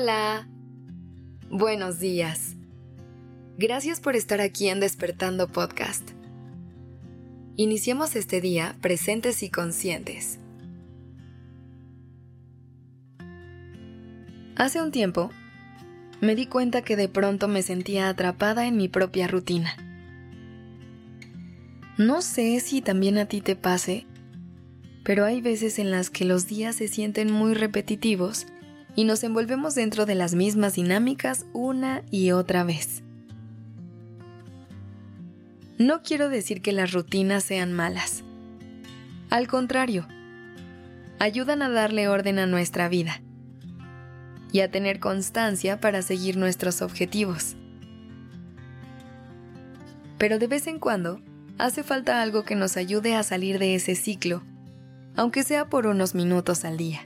Hola. Buenos días. Gracias por estar aquí en Despertando Podcast. Iniciemos este día presentes y conscientes. Hace un tiempo, me di cuenta que de pronto me sentía atrapada en mi propia rutina. No sé si también a ti te pase, pero hay veces en las que los días se sienten muy repetitivos y nos envolvemos dentro de las mismas dinámicas una y otra vez. No quiero decir que las rutinas sean malas. Al contrario, ayudan a darle orden a nuestra vida y a tener constancia para seguir nuestros objetivos. Pero de vez en cuando hace falta algo que nos ayude a salir de ese ciclo, aunque sea por unos minutos al día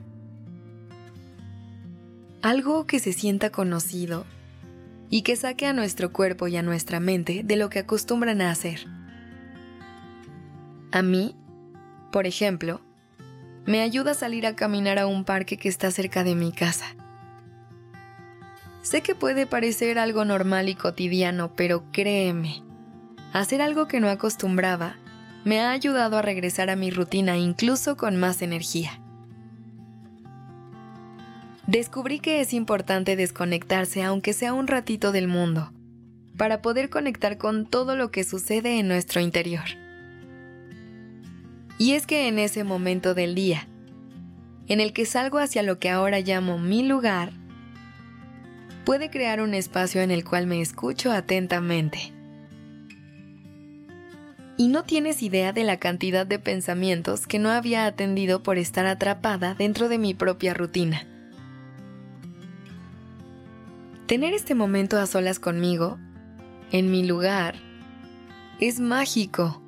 algo que se sienta conocido y que saque a nuestro cuerpo y a nuestra mente de lo que acostumbran a hacer. A mí, por ejemplo, me ayuda a salir a caminar a un parque que está cerca de mi casa. Sé que puede parecer algo normal y cotidiano, pero créeme, hacer algo que no acostumbraba me ha ayudado a regresar a mi rutina incluso con más energía descubrí que es importante desconectarse aunque sea un ratito del mundo, para poder conectar con todo lo que sucede en nuestro interior. Y es que en ese momento del día, en el que salgo hacia lo que ahora llamo mi lugar, puede crear un espacio en el cual me escucho atentamente. Y no tienes idea de la cantidad de pensamientos que no había atendido por estar atrapada dentro de mi propia rutina. Tener este momento a solas conmigo, en mi lugar, es mágico.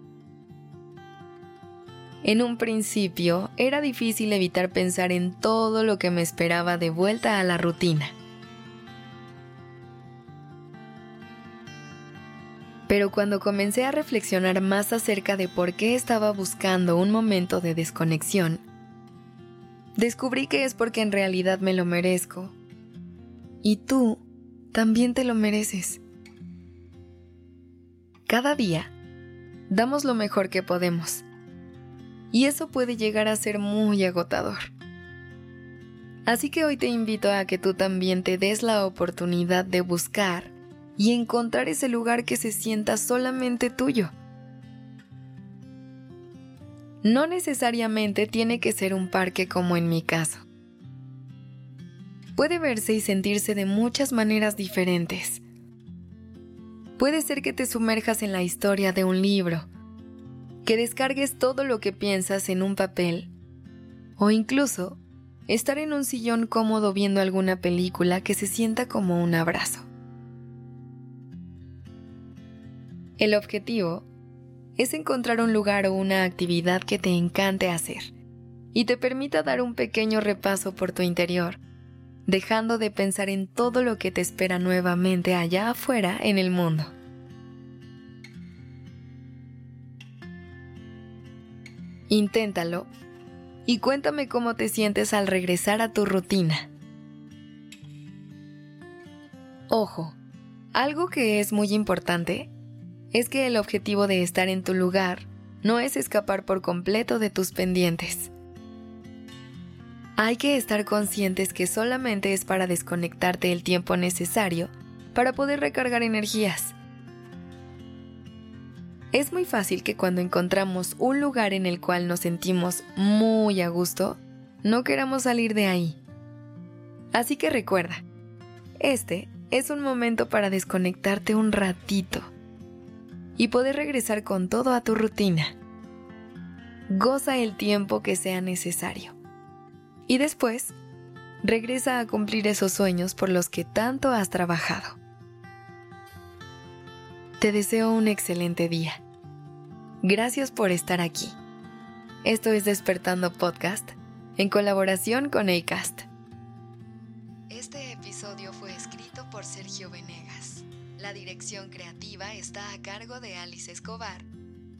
En un principio era difícil evitar pensar en todo lo que me esperaba de vuelta a la rutina. Pero cuando comencé a reflexionar más acerca de por qué estaba buscando un momento de desconexión, descubrí que es porque en realidad me lo merezco. Y tú también te lo mereces. Cada día damos lo mejor que podemos y eso puede llegar a ser muy agotador. Así que hoy te invito a que tú también te des la oportunidad de buscar y encontrar ese lugar que se sienta solamente tuyo. No necesariamente tiene que ser un parque como en mi caso puede verse y sentirse de muchas maneras diferentes. Puede ser que te sumerjas en la historia de un libro, que descargues todo lo que piensas en un papel, o incluso estar en un sillón cómodo viendo alguna película que se sienta como un abrazo. El objetivo es encontrar un lugar o una actividad que te encante hacer y te permita dar un pequeño repaso por tu interior dejando de pensar en todo lo que te espera nuevamente allá afuera en el mundo. Inténtalo y cuéntame cómo te sientes al regresar a tu rutina. Ojo, algo que es muy importante es que el objetivo de estar en tu lugar no es escapar por completo de tus pendientes. Hay que estar conscientes que solamente es para desconectarte el tiempo necesario para poder recargar energías. Es muy fácil que cuando encontramos un lugar en el cual nos sentimos muy a gusto, no queramos salir de ahí. Así que recuerda, este es un momento para desconectarte un ratito y poder regresar con todo a tu rutina. Goza el tiempo que sea necesario y después regresa a cumplir esos sueños por los que tanto has trabajado. Te deseo un excelente día. Gracias por estar aquí. Esto es Despertando Podcast en colaboración con ACAST. Este episodio fue escrito por Sergio Venegas. La dirección creativa está a cargo de Alice Escobar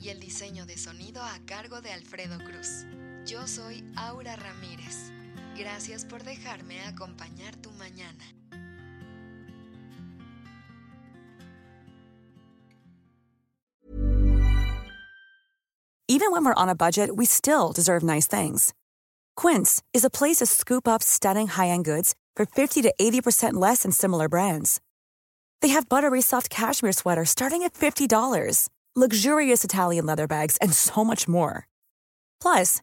y el diseño de sonido a cargo de Alfredo Cruz. Yo soy Aura Ramírez. Gracias por dejarme acompañar tu mañana. Even when we're on a budget, we still deserve nice things. Quince is a place to scoop up stunning high-end goods for 50 to 80% less than similar brands. They have buttery soft cashmere sweaters starting at $50, luxurious Italian leather bags, and so much more. Plus,